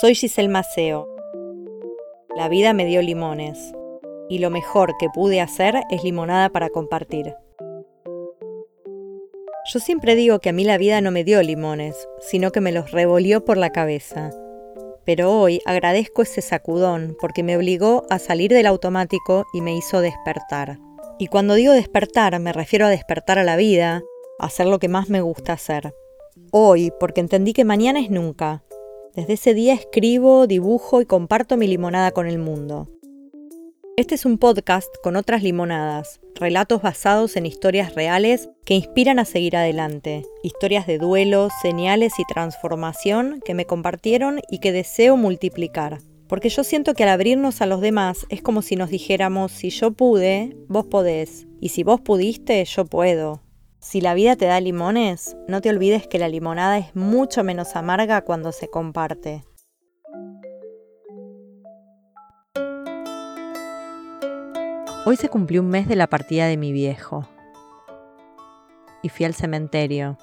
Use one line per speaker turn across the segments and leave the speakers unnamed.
Soy Giselle Maceo. La vida me dio limones y lo mejor que pude hacer es limonada para compartir. Yo siempre digo que a mí la vida no me dio limones, sino que me los revolvió por la cabeza. Pero hoy agradezco ese sacudón porque me obligó a salir del automático y me hizo despertar. Y cuando digo despertar me refiero a despertar a la vida, hacer lo que más me gusta hacer. Hoy, porque entendí que mañana es nunca. Desde ese día escribo, dibujo y comparto mi limonada con el mundo. Este es un podcast con otras limonadas, relatos basados en historias reales que inspiran a seguir adelante, historias de duelo, señales y transformación que me compartieron y que deseo multiplicar. Porque yo siento que al abrirnos a los demás es como si nos dijéramos, si yo pude, vos podés, y si vos pudiste, yo puedo. Si la vida te da limones, no te olvides que la limonada es mucho menos amarga cuando se comparte. Hoy se cumplió un mes de la partida de mi viejo. Y fui al cementerio.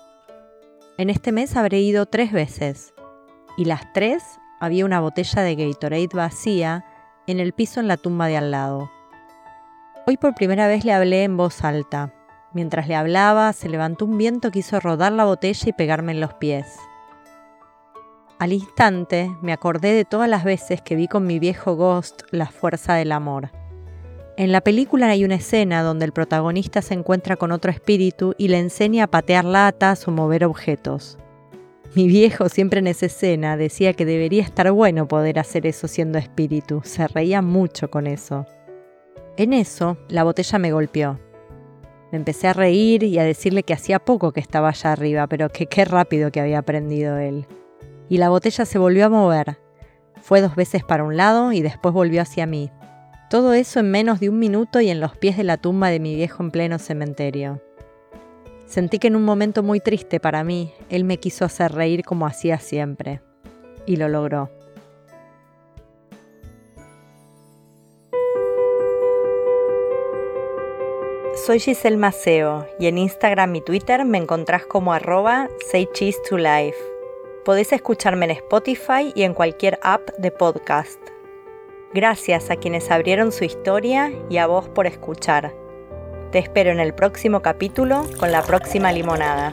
En este mes habré ido tres veces. Y las tres había una botella de Gatorade vacía en el piso en la tumba de al lado. Hoy por primera vez le hablé en voz alta. Mientras le hablaba, se levantó un viento que hizo rodar la botella y pegarme en los pies. Al instante me acordé de todas las veces que vi con mi viejo Ghost la fuerza del amor. En la película hay una escena donde el protagonista se encuentra con otro espíritu y le enseña a patear latas o mover objetos. Mi viejo siempre en esa escena decía que debería estar bueno poder hacer eso siendo espíritu, se reía mucho con eso. En eso, la botella me golpeó. Me empecé a reír y a decirle que hacía poco que estaba allá arriba, pero que qué rápido que había aprendido él. Y la botella se volvió a mover. Fue dos veces para un lado y después volvió hacia mí. Todo eso en menos de un minuto y en los pies de la tumba de mi viejo en pleno cementerio. Sentí que en un momento muy triste para mí, él me quiso hacer reír como hacía siempre. Y lo logró. Soy Giselle Maceo y en Instagram y Twitter me encontrás como arroba say cheese to life. Podés escucharme en Spotify y en cualquier app de podcast. Gracias a quienes abrieron su historia y a vos por escuchar. Te espero en el próximo capítulo con la próxima limonada.